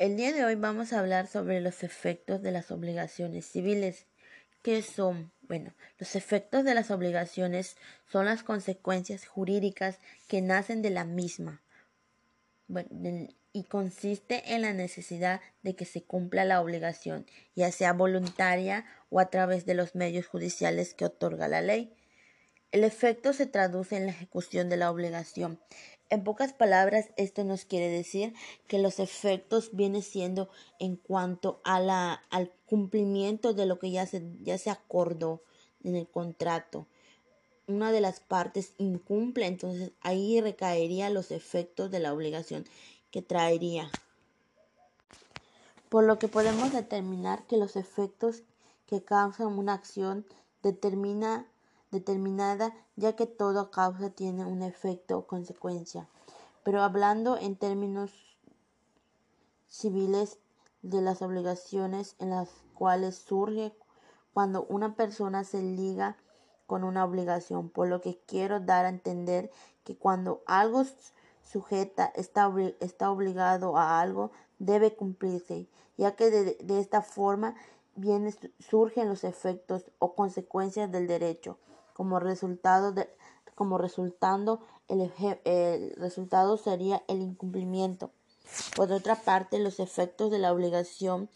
El día de hoy vamos a hablar sobre los efectos de las obligaciones civiles. ¿Qué son? Bueno, los efectos de las obligaciones son las consecuencias jurídicas que nacen de la misma y consiste en la necesidad de que se cumpla la obligación, ya sea voluntaria o a través de los medios judiciales que otorga la ley. El efecto se traduce en la ejecución de la obligación. En pocas palabras, esto nos quiere decir que los efectos vienen siendo en cuanto a la, al cumplimiento de lo que ya se, ya se acordó en el contrato. Una de las partes incumple, entonces ahí recaerían los efectos de la obligación que traería. Por lo que podemos determinar que los efectos que causan una acción determina determinada, ya que toda causa tiene un efecto o consecuencia. Pero hablando en términos civiles de las obligaciones en las cuales surge cuando una persona se liga con una obligación, por lo que quiero dar a entender que cuando algo sujeta está, está obligado a algo, debe cumplirse, ya que de, de esta forma viene, surgen los efectos o consecuencias del derecho como resultado de, como resultando el, el resultado sería el incumplimiento. Por otra parte, los efectos de la obligación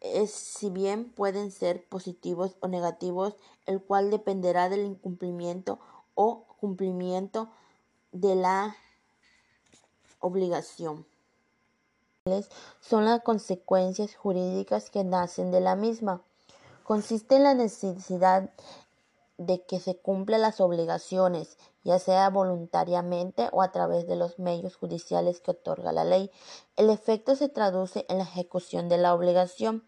es, si bien pueden ser positivos o negativos, el cual dependerá del incumplimiento o cumplimiento de la obligación. Son las consecuencias jurídicas que nacen de la misma. Consiste en la necesidad de que se cumplan las obligaciones, ya sea voluntariamente o a través de los medios judiciales que otorga la ley. El efecto se traduce en la ejecución de la obligación,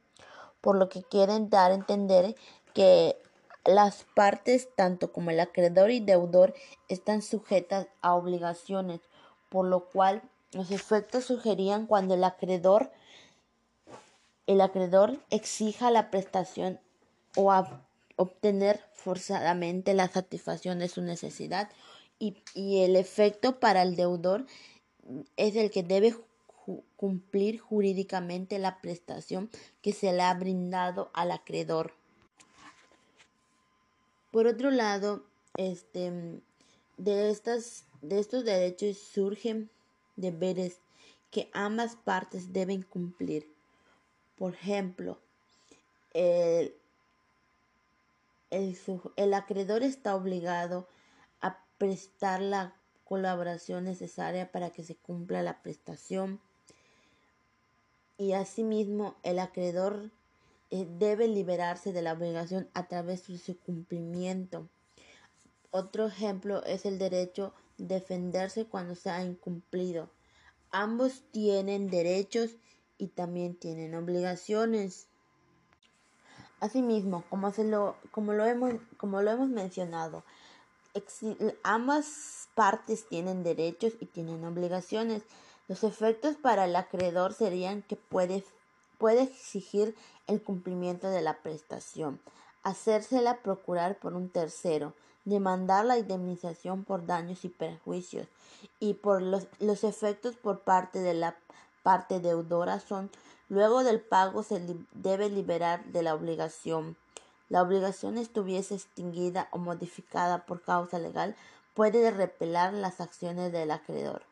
por lo que quieren dar a entender que las partes, tanto como el acreedor y deudor, están sujetas a obligaciones, por lo cual los efectos sugerían cuando el acreedor el acreedor exija la prestación o obtener forzadamente la satisfacción de su necesidad y, el efecto para el deudor es el que debe cumplir jurídicamente la prestación que se le ha brindado al acreedor. Por otro lado, este, de, estas, de estos derechos surgen deberes que ambas partes deben cumplir. Por ejemplo, el, el, acreedor está obligado a prestar la colaboración necesaria para que se cumpla la prestación y asimismo el acreedor eh, debe liberarse de la obligación a través de su cumplimiento. Otro ejemplo es el derecho de defenderse cuando se ha incumplido. Ambos tienen derechos y también tienen obligaciones. Asimismo, como, se lo, como, lo, hemos, como lo hemos mencionado, ambas partes tienen derechos y tienen obligaciones. Los efectos para el acreedor serían que puede, puede exigir el cumplimiento de la prestación, hacérsela procurar por un tercero, demandar la indemnización por daños y perjuicios, y por los, los efectos por parte de la parte deudora son Luego del pago se debe liberar de la obligación. La obligación estuviese extinguida o modificada por causa legal, puede repelar las acciones del acreedor.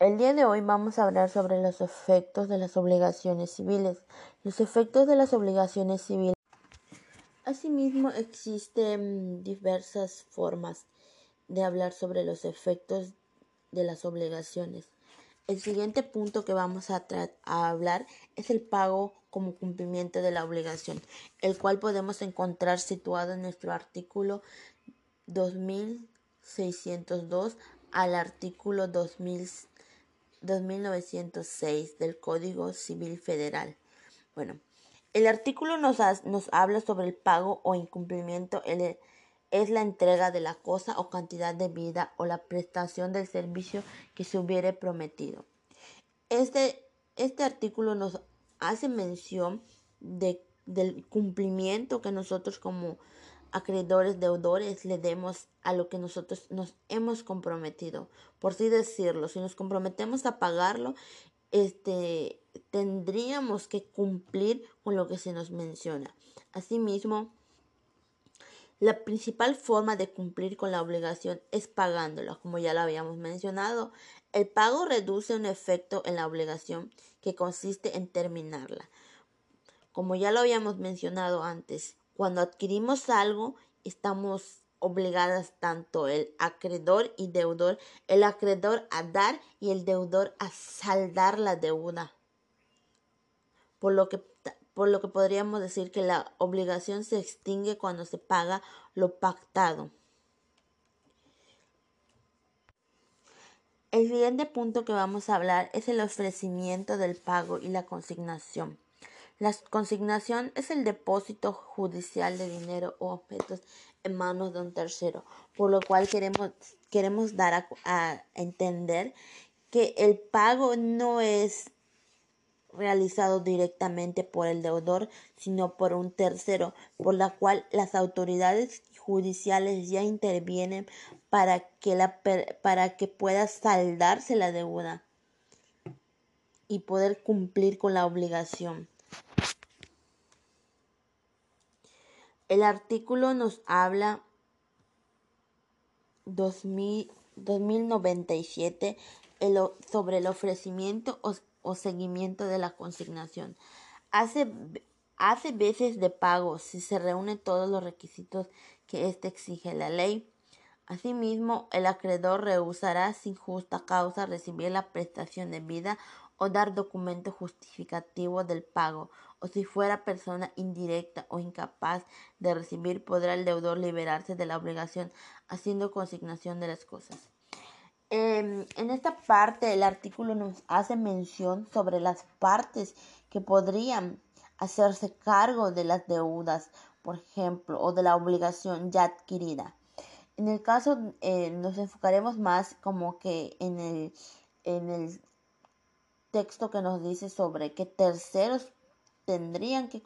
El día de hoy vamos a hablar sobre los efectos de las obligaciones civiles. Los efectos de las obligaciones civiles. Asimismo, existen diversas formas de hablar sobre los efectos de las obligaciones. El siguiente punto que vamos a, hablar es el pago como cumplimiento de la obligación, el cual podemos encontrar situado en nuestro artículo 2602 al artículo 2906 del Código Civil Federal. Bueno, el artículo nos, nos habla sobre el pago o incumplimiento. El, es la entrega de la cosa o cantidad de vida o la prestación del servicio que se hubiere prometido. Este, este artículo nos hace mención de, del cumplimiento que nosotros como acreedores, deudores, le demos a lo que nosotros nos hemos comprometido. Por así decirlo, si nos comprometemos a pagarlo, este, tendríamos que cumplir con lo que se nos menciona. Asimismo, la principal forma de cumplir con la obligación es pagándola, como ya lo habíamos mencionado. El pago reduce un efecto en la obligación que consiste en terminarla. Como ya lo habíamos mencionado antes, cuando adquirimos algo, estamos obligadas tanto el acreedor y deudor, el acreedor a dar y el deudor a saldar la deuda. Por lo que por lo que podríamos decir que la obligación se extingue cuando se paga lo pactado. El siguiente punto que vamos a hablar es el ofrecimiento del pago y la consignación. La consignación es el depósito judicial de dinero o objetos en manos de un tercero, por lo cual queremos, queremos dar a, a entender que el pago no es realizado directamente por el deudor, sino por un tercero, por la cual las autoridades judiciales ya intervienen para que, la, para que pueda saldarse la deuda y poder cumplir con la obligación. El artículo nos habla 2000, 2097 sobre el ofrecimiento o seguimiento de la consignación. Hace, hace veces de pago si se reúnen todos los requisitos que éste exige la ley. Asimismo, el acreedor rehusará sin justa causa recibir la prestación de vida o dar documento justificativo del pago, o si fuera persona indirecta o incapaz de recibir, podrá el deudor liberarse de la obligación haciendo consignación de las cosas. Em, en esta parte el artículo nos hace mención sobre las partes que podrían hacerse cargo de las deudas, por ejemplo, o de la obligación ya adquirida. En el caso eh, nos enfocaremos más como que en el, en el texto que nos dice sobre que terceros tendrían que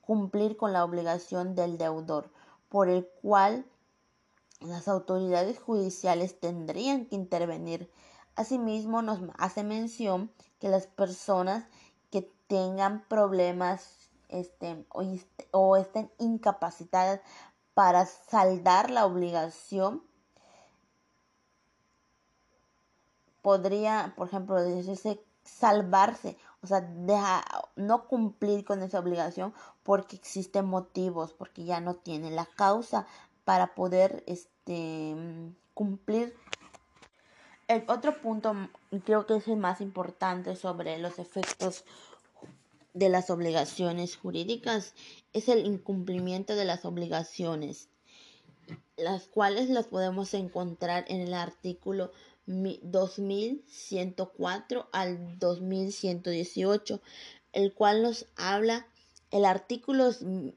cumplir con la obligación del deudor, por el cual las autoridades judiciales tendrían que intervenir. Asimismo, nos hace mención que las personas que tengan problemas este, o, estén incapacitadas para saldar la obligación, podría, por ejemplo, decirse salvarse, o sea, deja, no cumplir con esa obligación porque existen motivos, porque ya no tiene la causa para poder este, cumplir. El otro punto, creo que es el más importante sobre los efectos de las obligaciones jurídicas, es el incumplimiento de las obligaciones, las cuales las podemos encontrar en el artículo 2104 al 2118, el cual nos habla el artículo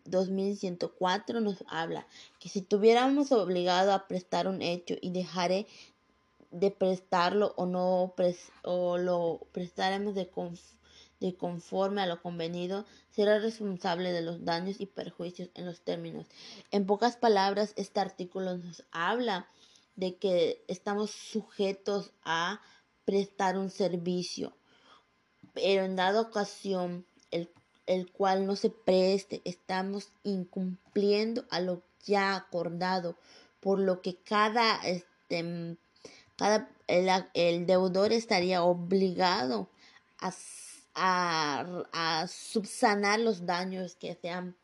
2104 nos habla que si tuviéramos obligado a prestar un hecho y dejaré de prestarlo o no o lo prestaremos de, de conforme a lo convenido, será responsable de los daños y perjuicios en los términos. En pocas palabras, este artículo nos habla de que estamos sujetos a prestar un servicio, pero en dada ocasión el el cual no se preste, estamos incumpliendo a lo ya acordado, por lo que cada, este, cada el, deudor estaría obligado a, a, subsanar los daños que se han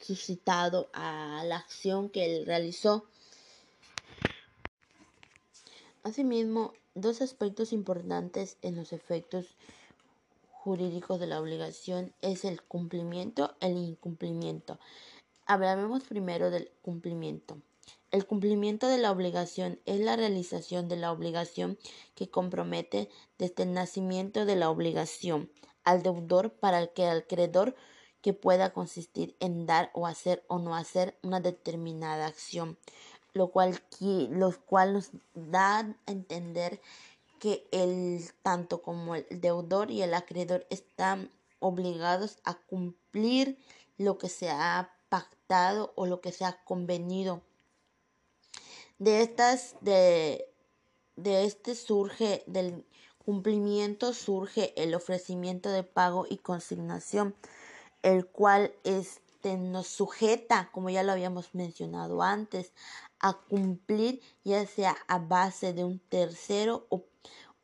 suscitado a la acción que él realizó. Asimismo, dos aspectos importantes en los efectos jurídicos de la obligación es el cumplimiento, el incumplimiento. Hablamos primero del cumplimiento. El cumplimiento de la obligación es la realización de la obligación que compromete desde el nacimiento de la obligación al deudor para el que el acreedor que pueda consistir en dar o hacer o no hacer una determinada acción, lo cual, lo cual nos da a entender que el tanto como el deudor y el acreedor están obligados a cumplir lo que se ha pactado o lo que se ha convenido. De estas, de, de este surge, del cumplimiento surge el ofrecimiento de pago y consignación, el cual este nos sujeta, como ya lo habíamos mencionado antes, a cumplir ya sea a base de un tercero o,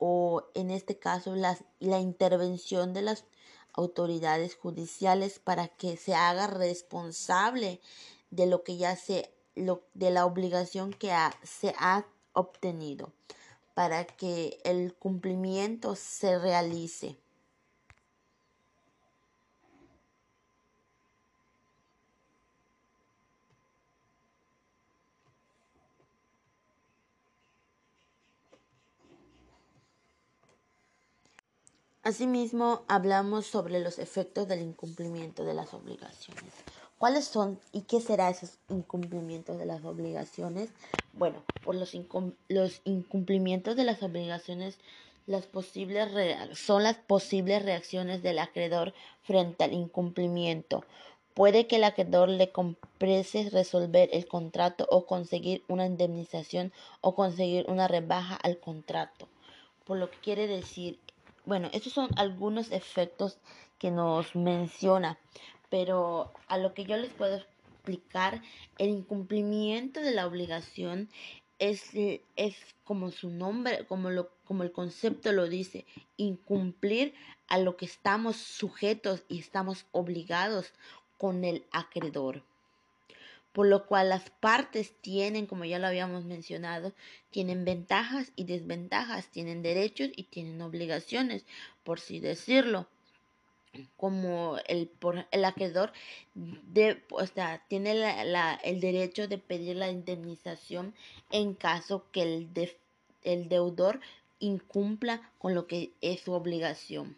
o en este caso las, la intervención de las autoridades judiciales para que se haga responsable de lo que ya se lo, de la obligación que se ha obtenido para que el cumplimiento se realice. Asimismo, hablamos sobre los efectos del incumplimiento de las obligaciones. ¿Cuáles son y qué será esos incumplimientos de las obligaciones? Bueno, por los, los incumplimientos de las obligaciones las posibles son las posibles reacciones del acreedor frente al incumplimiento. Puede que el acreedor le comprese resolver el contrato o conseguir una indemnización o conseguir una rebaja al contrato. Por lo que quiere decir bueno, estos son algunos efectos que nos menciona, pero a lo que yo les puedo explicar, el incumplimiento de la obligación es, es como su nombre, como, lo, como el concepto lo dice, incumplir a lo que estamos sujetos y estamos obligados con el acreedor por lo cual las partes tienen, como ya lo habíamos mencionado, tienen ventajas y desventajas, tienen derechos y tienen obligaciones, por así decirlo. Como el, por, el acreedor de, o sea, tiene la, el derecho de pedir la indemnización en caso que el, el deudor incumpla con lo que es su obligación.